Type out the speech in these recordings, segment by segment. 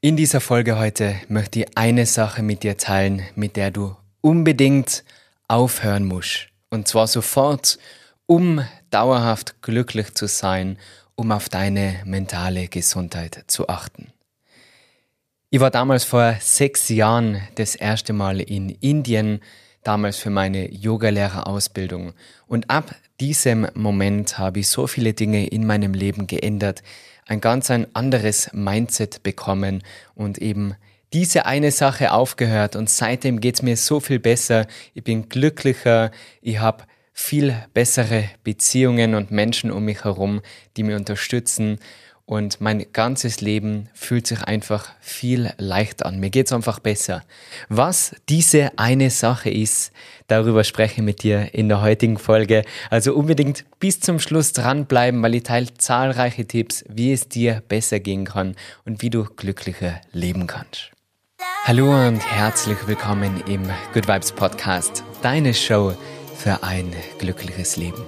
In dieser Folge heute möchte ich eine Sache mit dir teilen, mit der du unbedingt aufhören musst. Und zwar sofort, um dauerhaft glücklich zu sein, um auf deine mentale Gesundheit zu achten. Ich war damals vor sechs Jahren das erste Mal in Indien, damals für meine Yogalehrerausbildung. Und ab diesem Moment habe ich so viele Dinge in meinem Leben geändert, ein ganz ein anderes Mindset bekommen und eben diese eine Sache aufgehört. Und seitdem geht's mir so viel besser. Ich bin glücklicher, ich habe viel bessere Beziehungen und Menschen um mich herum, die mir unterstützen und mein ganzes Leben fühlt sich einfach viel leichter an. Mir geht's einfach besser. Was diese eine Sache ist, darüber spreche ich mit dir in der heutigen Folge. Also unbedingt bis zum Schluss dranbleiben, weil ich teile zahlreiche Tipps, wie es dir besser gehen kann und wie du glücklicher leben kannst. Hallo und herzlich willkommen im Good Vibes Podcast, deine Show für ein glückliches Leben.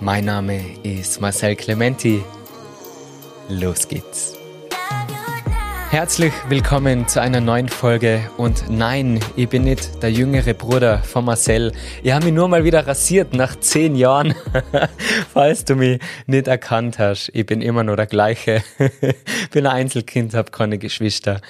Mein Name ist Marcel Clementi Los geht's. Herzlich willkommen zu einer neuen Folge und nein, ich bin nicht der jüngere Bruder von Marcel. Ich habe mich nur mal wieder rasiert nach zehn Jahren, falls du mich nicht erkannt hast. Ich bin immer noch der gleiche. bin ein Einzelkind, habe keine Geschwister.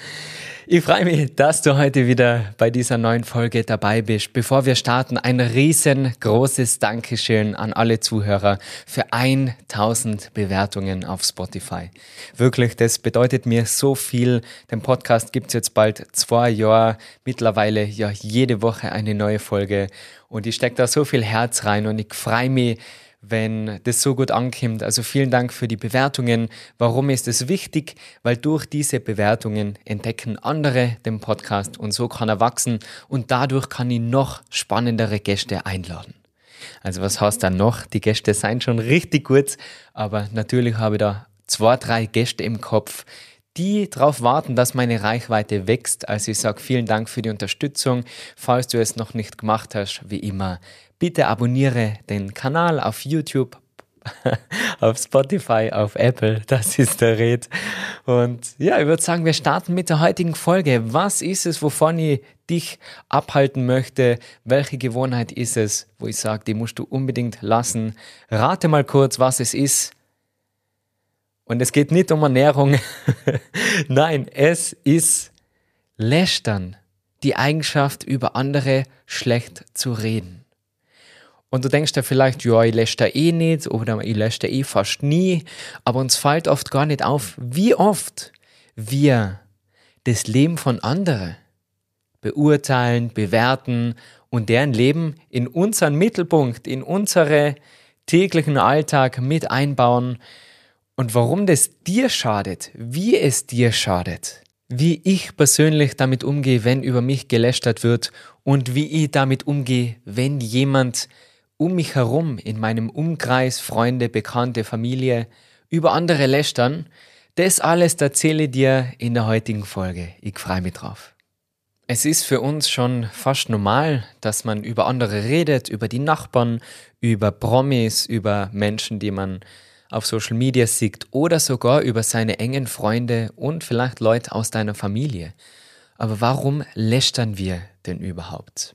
Ich freue mich, dass du heute wieder bei dieser neuen Folge dabei bist. Bevor wir starten, ein riesengroßes Dankeschön an alle Zuhörer für 1000 Bewertungen auf Spotify. Wirklich, das bedeutet mir so viel. Den Podcast gibt es jetzt bald zwei Jahre, mittlerweile ja jede Woche eine neue Folge und ich stecke da so viel Herz rein und ich freue mich, wenn das so gut ankommt. Also vielen Dank für die Bewertungen. Warum ist es wichtig? Weil durch diese Bewertungen entdecken andere den Podcast und so kann er wachsen und dadurch kann ich noch spannendere Gäste einladen. Also was heißt dann noch? Die Gäste seien schon richtig gut, aber natürlich habe ich da zwei, drei Gäste im Kopf, die darauf warten, dass meine Reichweite wächst. Also ich sage vielen Dank für die Unterstützung. Falls du es noch nicht gemacht hast, wie immer, bitte abonniere den Kanal auf YouTube, auf Spotify, auf Apple. Das ist der Red. Und ja, ich würde sagen, wir starten mit der heutigen Folge. Was ist es, wovon ich dich abhalten möchte? Welche Gewohnheit ist es, wo ich sage, die musst du unbedingt lassen? Rate mal kurz, was es ist. Und es geht nicht um Ernährung. Nein, es ist Lästern. Die Eigenschaft, über andere schlecht zu reden. Und du denkst dir vielleicht, ja, ich lösche da eh nicht oder ich lösche da eh fast nie. Aber uns fällt oft gar nicht auf, wie oft wir das Leben von anderen beurteilen, bewerten und deren Leben in unseren Mittelpunkt, in unsere täglichen Alltag mit einbauen. Und warum das dir schadet, wie es dir schadet, wie ich persönlich damit umgehe, wenn über mich gelästert wird und wie ich damit umgehe, wenn jemand um mich herum, in meinem Umkreis, Freunde, Bekannte, Familie, über andere lästern, das alles erzähle ich dir in der heutigen Folge. Ich freue mich drauf. Es ist für uns schon fast normal, dass man über andere redet, über die Nachbarn, über Promis, über Menschen, die man auf Social Media sieht oder sogar über seine engen Freunde und vielleicht Leute aus deiner Familie. Aber warum lästern wir denn überhaupt?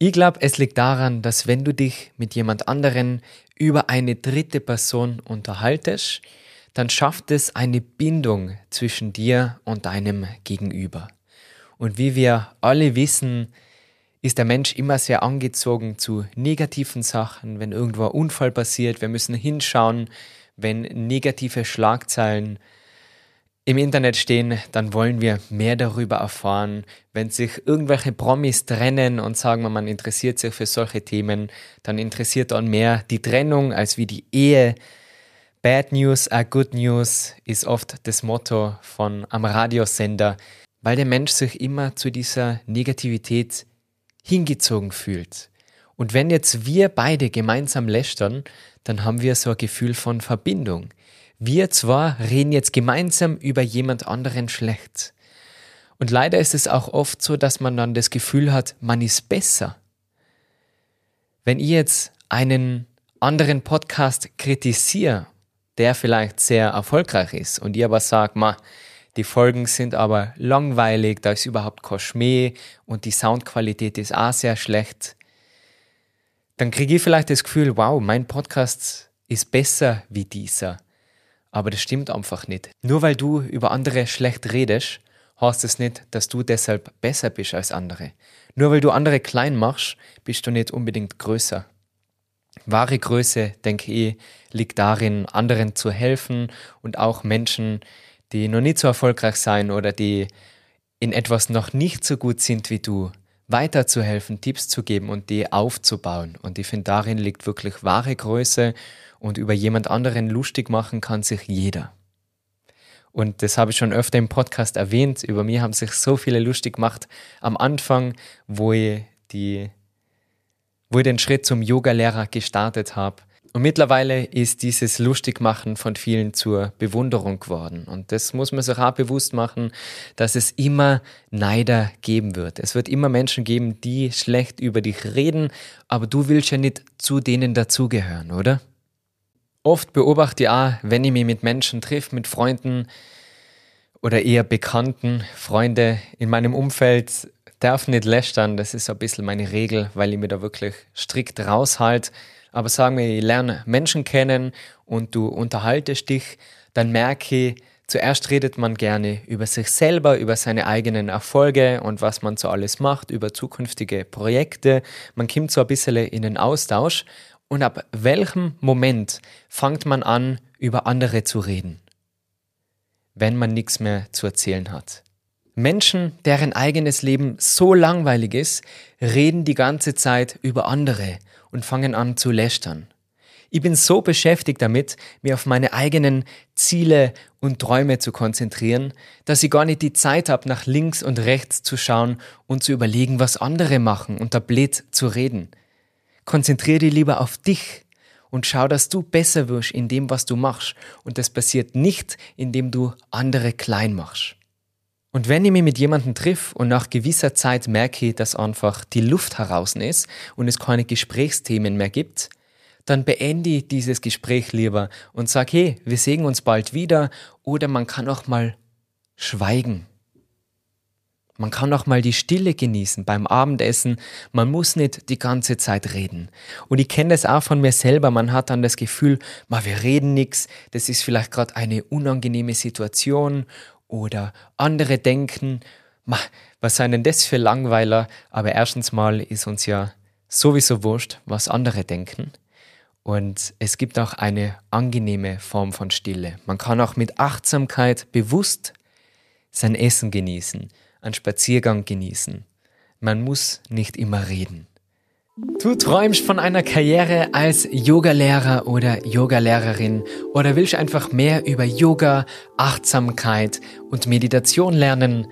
Ich glaube, es liegt daran, dass wenn du dich mit jemand anderen über eine dritte Person unterhaltest, dann schafft es eine Bindung zwischen dir und deinem Gegenüber. Und wie wir alle wissen, ist der Mensch immer sehr angezogen zu negativen Sachen, wenn irgendwo ein Unfall passiert, wir müssen hinschauen, wenn negative Schlagzeilen im Internet stehen, dann wollen wir mehr darüber erfahren. Wenn sich irgendwelche Promis trennen und sagen, man interessiert sich für solche Themen, dann interessiert dann mehr die Trennung als wie die Ehe. Bad News are good news ist oft das Motto von am Radiosender, weil der Mensch sich immer zu dieser Negativität hingezogen fühlt. Und wenn jetzt wir beide gemeinsam lästern, dann haben wir so ein Gefühl von Verbindung. Wir zwar reden jetzt gemeinsam über jemand anderen schlecht. Und leider ist es auch oft so, dass man dann das Gefühl hat, man ist besser. Wenn ich jetzt einen anderen Podcast kritisiere, der vielleicht sehr erfolgreich ist und ich aber sage, ma, die Folgen sind aber langweilig, da ist überhaupt kein Schmäh und die Soundqualität ist auch sehr schlecht, dann kriege ich vielleicht das Gefühl, wow, mein Podcast ist besser wie dieser. Aber das stimmt einfach nicht. Nur weil du über andere schlecht redest, heißt es nicht, dass du deshalb besser bist als andere. Nur weil du andere klein machst, bist du nicht unbedingt größer. Wahre Größe, denke ich, liegt darin, anderen zu helfen und auch Menschen, die noch nicht so erfolgreich sein oder die in etwas noch nicht so gut sind wie du, weiterzuhelfen, Tipps zu geben und die aufzubauen. Und ich finde, darin liegt wirklich wahre Größe und über jemand anderen lustig machen kann sich jeder. Und das habe ich schon öfter im Podcast erwähnt. Über mir haben sich so viele lustig gemacht am Anfang, wo ich, die, wo ich den Schritt zum Yogalehrer gestartet habe. Und mittlerweile ist dieses Lustigmachen von vielen zur Bewunderung geworden. Und das muss man sich auch bewusst machen, dass es immer Neider geben wird. Es wird immer Menschen geben, die schlecht über dich reden, aber du willst ja nicht zu denen dazugehören, oder? Oft beobachte ich auch, wenn ich mich mit Menschen treffe, mit Freunden oder eher Bekannten, Freunde in meinem Umfeld, darf nicht lästern. Das ist ein bisschen meine Regel, weil ich mir da wirklich strikt raushalte. Aber sagen wir, ich lerne Menschen kennen und du unterhaltest dich, dann merke ich, zuerst redet man gerne über sich selber, über seine eigenen Erfolge und was man so alles macht, über zukünftige Projekte. Man kommt so ein bisschen in den Austausch und ab welchem Moment fängt man an, über andere zu reden? Wenn man nichts mehr zu erzählen hat. Menschen, deren eigenes Leben so langweilig ist, reden die ganze Zeit über andere und fangen an zu lästern. Ich bin so beschäftigt damit, mir auf meine eigenen Ziele und Träume zu konzentrieren, dass ich gar nicht die Zeit habe, nach links und rechts zu schauen und zu überlegen, was andere machen und da blöd zu reden. Konzentriere dich lieber auf dich und schau, dass du besser wirst in dem, was du machst. Und das passiert nicht, indem du andere klein machst. Und wenn ich mich mit jemandem triff und nach gewisser Zeit merke, dass einfach die Luft heraus ist und es keine Gesprächsthemen mehr gibt, dann beende ich dieses Gespräch lieber und sage, hey, wir sehen uns bald wieder oder man kann auch mal schweigen. Man kann auch mal die Stille genießen beim Abendessen. Man muss nicht die ganze Zeit reden. Und ich kenne das auch von mir selber. Man hat dann das Gefühl, ma, wir reden nichts. Das ist vielleicht gerade eine unangenehme Situation oder andere denken, ma, was seien denn das für Langweiler? Aber erstens mal ist uns ja sowieso wurscht, was andere denken. Und es gibt auch eine angenehme Form von Stille. Man kann auch mit Achtsamkeit bewusst sein Essen genießen einen Spaziergang genießen. Man muss nicht immer reden. Du träumst von einer Karriere als Yogalehrer oder Yogalehrerin oder willst einfach mehr über Yoga, Achtsamkeit und Meditation lernen?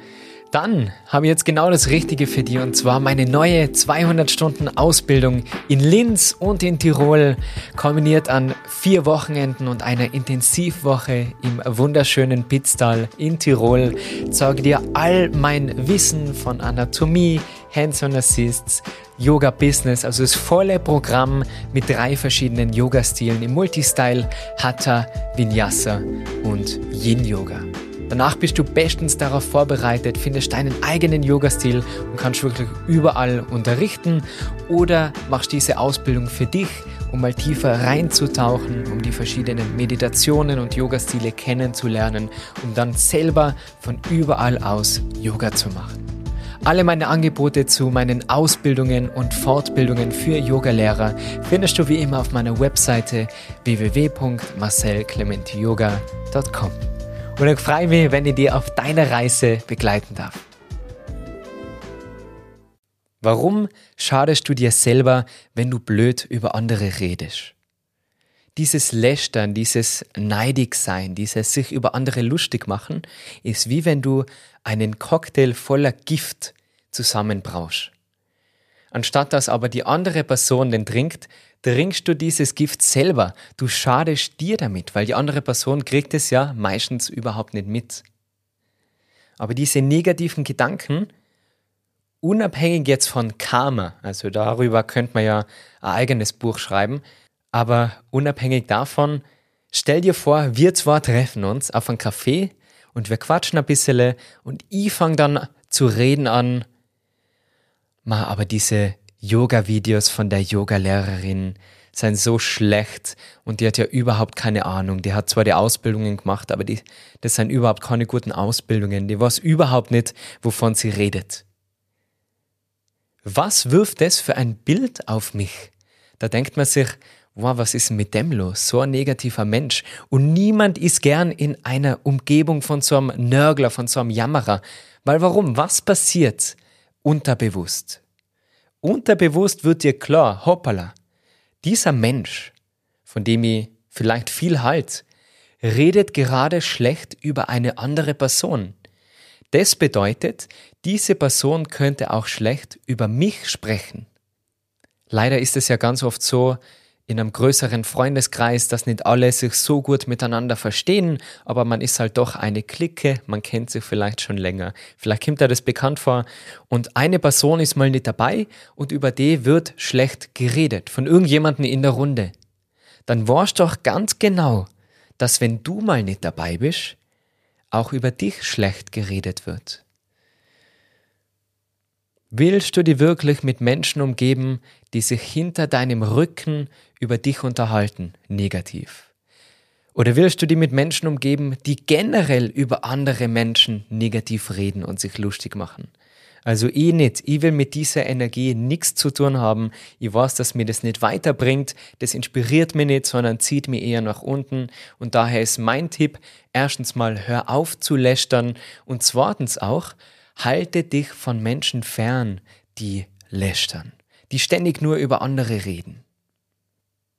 Dann habe ich jetzt genau das Richtige für dich und zwar meine neue 200 Stunden Ausbildung in Linz und in Tirol, kombiniert an vier Wochenenden und einer Intensivwoche im wunderschönen Pitztal in Tirol. Zeige dir all mein Wissen von Anatomie, Hands-on Assists, Yoga Business, also das volle Programm mit drei verschiedenen Yoga-Stilen im Multistyle, Hatha, Vinyasa und Yin Yoga. Danach bist du bestens darauf vorbereitet, findest deinen eigenen Yoga-Stil und kannst wirklich überall unterrichten oder machst diese Ausbildung für dich, um mal tiefer reinzutauchen, um die verschiedenen Meditationen und Yoga-Stile kennenzulernen, um dann selber von überall aus Yoga zu machen. Alle meine Angebote zu meinen Ausbildungen und Fortbildungen für Yogalehrer findest du wie immer auf meiner Webseite www.marcelclementyoga.com. Und ich freue mich, wenn ich dir auf deiner Reise begleiten darf. Warum schadest du dir selber, wenn du blöd über andere redest? Dieses Lästern, dieses Neidigsein, dieses sich über andere lustig machen, ist wie wenn du einen Cocktail voller Gift zusammenbrauschst. Anstatt dass aber die andere Person den trinkt, trinkst du dieses Gift selber. Du schadest dir damit, weil die andere Person kriegt es ja meistens überhaupt nicht mit. Aber diese negativen Gedanken, unabhängig jetzt von Karma, also darüber könnte man ja ein eigenes Buch schreiben, aber unabhängig davon, stell dir vor, wir zwar treffen uns auf einem Café und wir quatschen ein bisschen und ich fange dann zu reden an, ma, aber diese Yoga-Videos von der Yoga-Lehrerin sind so schlecht und die hat ja überhaupt keine Ahnung. Die hat zwar die Ausbildungen gemacht, aber die, das sind überhaupt keine guten Ausbildungen. Die weiß überhaupt nicht, wovon sie redet. Was wirft das für ein Bild auf mich? Da denkt man sich, wow, was ist mit dem los? So ein negativer Mensch. Und niemand ist gern in einer Umgebung von so einem Nörgler, von so einem Jammerer. Weil warum? Was passiert? Unterbewusst. Unterbewusst wird dir klar, hoppala, dieser Mensch, von dem ich vielleicht viel halt, redet gerade schlecht über eine andere Person. Das bedeutet, diese Person könnte auch schlecht über mich sprechen. Leider ist es ja ganz oft so, in einem größeren Freundeskreis, dass nicht alle sich so gut miteinander verstehen, aber man ist halt doch eine Clique, man kennt sich vielleicht schon länger. Vielleicht kommt dir das bekannt vor und eine Person ist mal nicht dabei und über die wird schlecht geredet von irgendjemandem in der Runde. Dann weißt doch ganz genau, dass wenn du mal nicht dabei bist, auch über dich schlecht geredet wird. Willst du dich wirklich mit Menschen umgeben, die sich hinter deinem Rücken über dich unterhalten, negativ? Oder willst du dich mit Menschen umgeben, die generell über andere Menschen negativ reden und sich lustig machen? Also ich nicht. Ich will mit dieser Energie nichts zu tun haben. Ich weiß, dass mir das nicht weiterbringt. Das inspiriert mich nicht, sondern zieht mich eher nach unten. Und daher ist mein Tipp, erstens mal, hör auf zu lästern und zweitens auch, halte dich von Menschen fern, die lästern, die ständig nur über andere reden.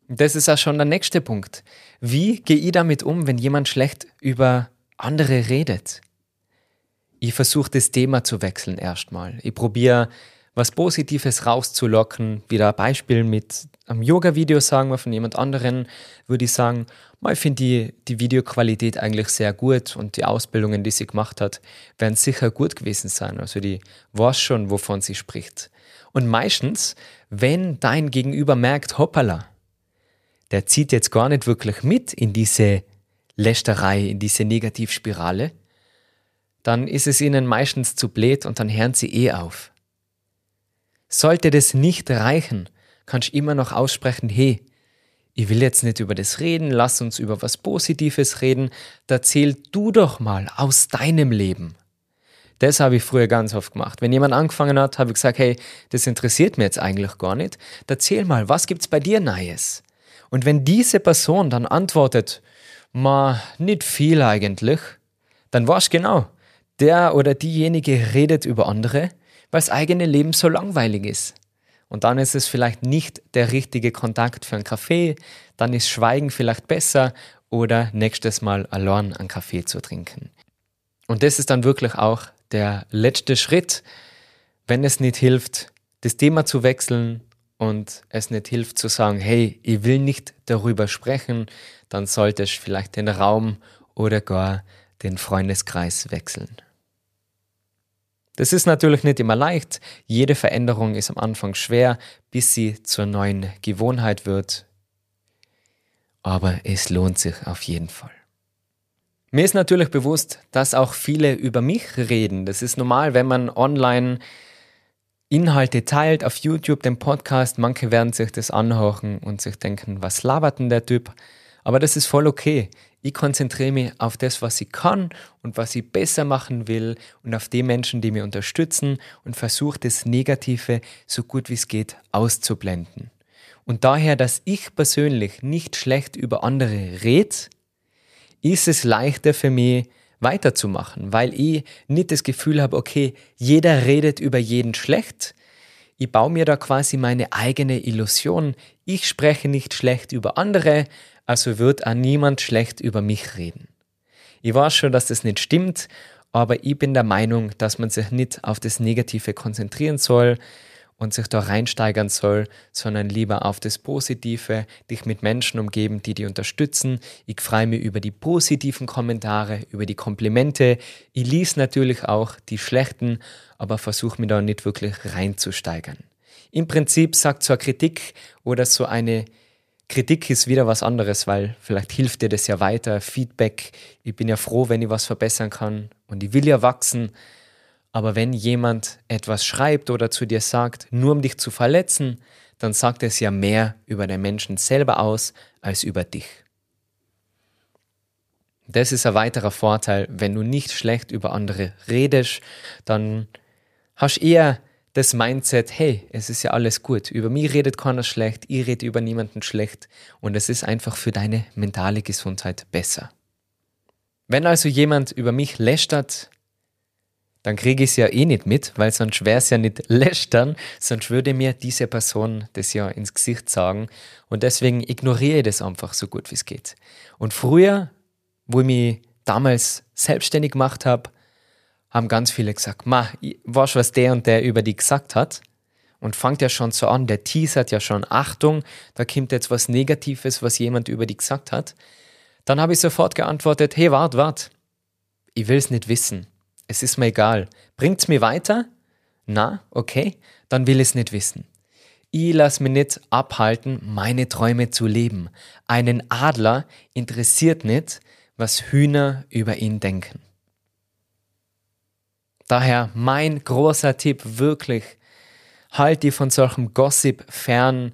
Das ist auch schon der nächste Punkt. Wie gehe ich damit um, wenn jemand schlecht über andere redet? Ich versuche das Thema zu wechseln erstmal. Ich probiere was Positives rauszulocken. Wieder ein Beispiel mit einem Yoga-Video, sagen wir, von jemand anderen, würde ich sagen, ich finde die, die Videoqualität eigentlich sehr gut und die Ausbildungen, die sie gemacht hat, werden sicher gut gewesen sein. Also die weiß schon, wovon sie spricht. Und meistens, wenn dein Gegenüber merkt, hoppala, der zieht jetzt gar nicht wirklich mit in diese Lästerei, in diese Negativspirale, dann ist es ihnen meistens zu blöd und dann hören sie eh auf. Sollte das nicht reichen, kannst du immer noch aussprechen, hey, ich will jetzt nicht über das reden, lass uns über was Positives reden, da erzähl du doch mal aus deinem Leben. Das habe ich früher ganz oft gemacht. Wenn jemand angefangen hat, habe ich gesagt, hey, das interessiert mir jetzt eigentlich gar nicht. Erzähl mal, was gibt's bei dir Neues? Und wenn diese Person dann antwortet, ma, nicht viel eigentlich, dann war's genau. Der oder diejenige redet über andere weil das eigene Leben so langweilig ist. Und dann ist es vielleicht nicht der richtige Kontakt für einen Kaffee, dann ist Schweigen vielleicht besser oder nächstes Mal allein einen Kaffee zu trinken. Und das ist dann wirklich auch der letzte Schritt, wenn es nicht hilft, das Thema zu wechseln und es nicht hilft zu sagen, hey, ich will nicht darüber sprechen, dann solltest du vielleicht den Raum oder gar den Freundeskreis wechseln. Das ist natürlich nicht immer leicht. Jede Veränderung ist am Anfang schwer, bis sie zur neuen Gewohnheit wird. Aber es lohnt sich auf jeden Fall. Mir ist natürlich bewusst, dass auch viele über mich reden. Das ist normal, wenn man online Inhalte teilt auf YouTube, den Podcast. Manche werden sich das anhören und sich denken, was labert denn der Typ? Aber das ist voll okay. Ich konzentriere mich auf das, was ich kann und was ich besser machen will und auf die Menschen, die mir unterstützen und versuche das Negative so gut wie es geht auszublenden. Und daher, dass ich persönlich nicht schlecht über andere rede, ist es leichter für mich weiterzumachen, weil ich nicht das Gefühl habe, okay, jeder redet über jeden schlecht. Ich baue mir da quasi meine eigene Illusion. Ich spreche nicht schlecht über andere, also wird auch niemand schlecht über mich reden. Ich weiß schon, dass das nicht stimmt, aber ich bin der Meinung, dass man sich nicht auf das Negative konzentrieren soll und sich da reinsteigern soll, sondern lieber auf das Positive, dich mit Menschen umgeben, die dich unterstützen. Ich freue mich über die positiven Kommentare, über die Komplimente. Ich lies natürlich auch die schlechten, aber versuche mich da nicht wirklich reinzusteigern. Im Prinzip sagt so eine Kritik oder so eine Kritik ist wieder was anderes, weil vielleicht hilft dir das ja weiter. Feedback, ich bin ja froh, wenn ich was verbessern kann und ich will ja wachsen. Aber wenn jemand etwas schreibt oder zu dir sagt, nur um dich zu verletzen, dann sagt es ja mehr über den Menschen selber aus als über dich. Das ist ein weiterer Vorteil, wenn du nicht schlecht über andere redest, dann hast du eher das Mindset, hey, es ist ja alles gut. Über mich redet keiner schlecht, ich rede über niemanden schlecht und es ist einfach für deine mentale Gesundheit besser. Wenn also jemand über mich lästert, dann kriege ich es ja eh nicht mit, weil sonst wäre es ja nicht lästern, sonst würde mir diese Person das ja ins Gesicht sagen und deswegen ignoriere ich das einfach so gut wie es geht. Und früher, wo ich mich damals selbstständig gemacht habe, haben ganz viele gesagt, ma, weißt was der und der über die gesagt hat? Und fangt ja schon so an, der teasert ja schon, Achtung, da kommt jetzt was Negatives, was jemand über die gesagt hat. Dann habe ich sofort geantwortet, hey, wart, wart, ich will es nicht wissen. Es ist mir egal. Bringt's mir weiter? Na, okay, dann will ich es nicht wissen. Ich lass mich nicht abhalten, meine Träume zu leben. Einen Adler interessiert nicht, was Hühner über ihn denken. Daher mein großer Tipp wirklich, halt dir von solchem Gossip fern.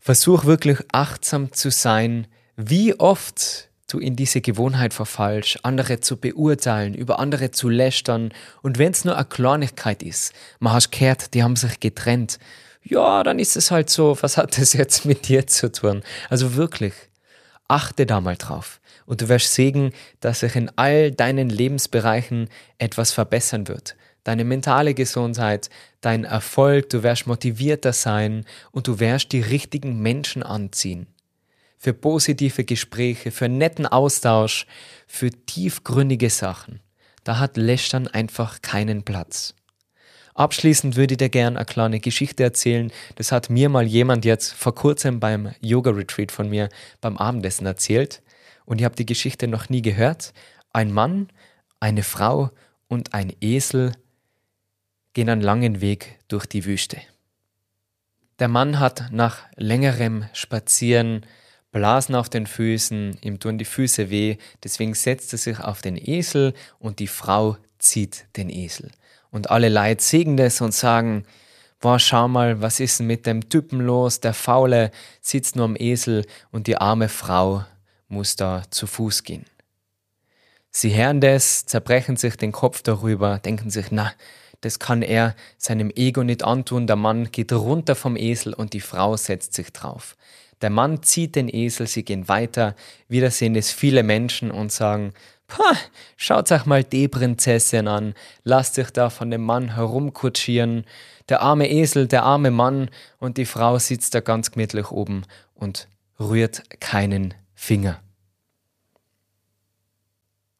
Versuch wirklich achtsam zu sein, wie oft du in diese Gewohnheit verfallst, andere zu beurteilen, über andere zu lästern. Und wenn es nur eine Kleinigkeit ist, man hast gehört, die haben sich getrennt. Ja, dann ist es halt so, was hat das jetzt mit dir zu tun? Also wirklich, achte da mal drauf und du wirst sehen, dass sich in all deinen Lebensbereichen etwas verbessern wird. Deine mentale Gesundheit, dein Erfolg, du wirst motivierter sein und du wirst die richtigen Menschen anziehen. Für positive Gespräche, für netten Austausch, für tiefgründige Sachen. Da hat Lästern einfach keinen Platz. Abschließend würde ich dir gerne eine kleine Geschichte erzählen. Das hat mir mal jemand jetzt vor kurzem beim Yoga-Retreat von mir beim Abendessen erzählt und ich habe die Geschichte noch nie gehört. Ein Mann, eine Frau und ein Esel gehen einen langen Weg durch die Wüste. Der Mann hat nach längerem Spazieren Blasen auf den Füßen, ihm tun die Füße weh, deswegen setzt er sich auf den Esel und die Frau zieht den Esel. Und alle Leute sehen das und sagen, boah, schau mal, was ist denn mit dem Typen los, der Faule sitzt nur am Esel und die arme Frau muss da zu Fuß gehen. Sie hören das, zerbrechen sich den Kopf darüber, denken sich, na, das kann er seinem Ego nicht antun. Der Mann geht runter vom Esel und die Frau setzt sich drauf. Der Mann zieht den Esel, sie gehen weiter. Wieder sehen es viele Menschen und sagen, schaut euch mal die Prinzessin an, lasst sich da von dem Mann herumkutschieren. Der arme Esel, der arme Mann und die Frau sitzt da ganz gemütlich oben und rührt keinen Finger.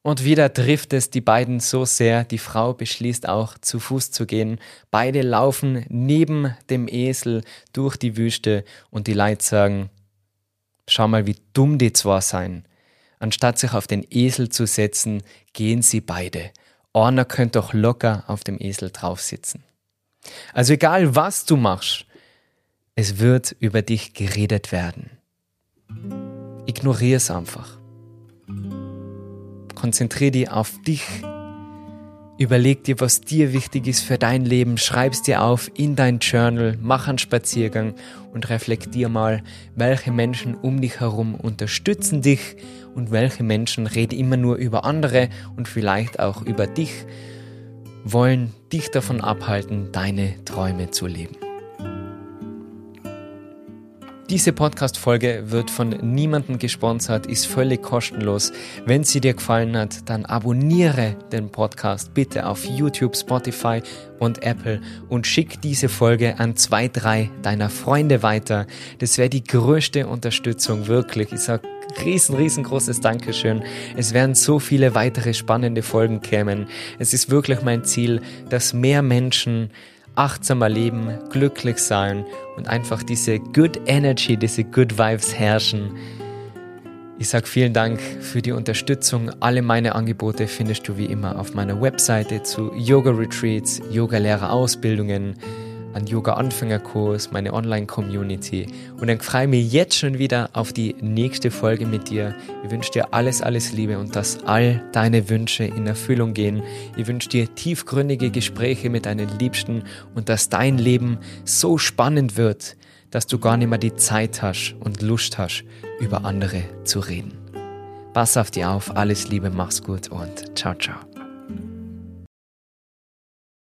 Und wieder trifft es die beiden so sehr, die Frau beschließt auch zu Fuß zu gehen. Beide laufen neben dem Esel durch die Wüste und die Leute sagen, schau mal, wie dumm die zwar sein. Anstatt sich auf den Esel zu setzen, gehen sie beide. Einer könnte doch locker auf dem Esel drauf sitzen. Also egal was du machst, es wird über dich geredet werden. Ignoriere es einfach. Konzentriere dich auf dich. Überleg dir, was dir wichtig ist für dein Leben. Schreib es dir auf in dein Journal, mach einen Spaziergang und reflektier mal, welche Menschen um dich herum unterstützen dich und welche Menschen reden immer nur über andere und vielleicht auch über dich, wollen dich davon abhalten, deine Träume zu leben. Diese Podcast-Folge wird von niemandem gesponsert, ist völlig kostenlos. Wenn sie dir gefallen hat, dann abonniere den Podcast bitte auf YouTube, Spotify und Apple und schick diese Folge an zwei, drei deiner Freunde weiter. Das wäre die größte Unterstützung, wirklich. Ich sag riesen, riesengroßes Dankeschön. Es werden so viele weitere spannende Folgen kämen. Es ist wirklich mein Ziel, dass mehr Menschen achtsamer leben, glücklich sein und einfach diese Good Energy, diese Good Vibes herrschen. Ich sage vielen Dank für die Unterstützung. Alle meine Angebote findest du wie immer auf meiner Webseite zu Yoga Retreats, Yoga-Lehrer-Ausbildungen, einen Yoga-Anfängerkurs, meine Online-Community. Und dann freue ich mich jetzt schon wieder auf die nächste Folge mit dir. Ich wünsche dir alles, alles Liebe und dass all deine Wünsche in Erfüllung gehen. Ich wünsche dir tiefgründige Gespräche mit deinen Liebsten und dass dein Leben so spannend wird, dass du gar nicht mehr die Zeit hast und Lust hast, über andere zu reden. Pass auf dich auf, alles Liebe, mach's gut und ciao, ciao.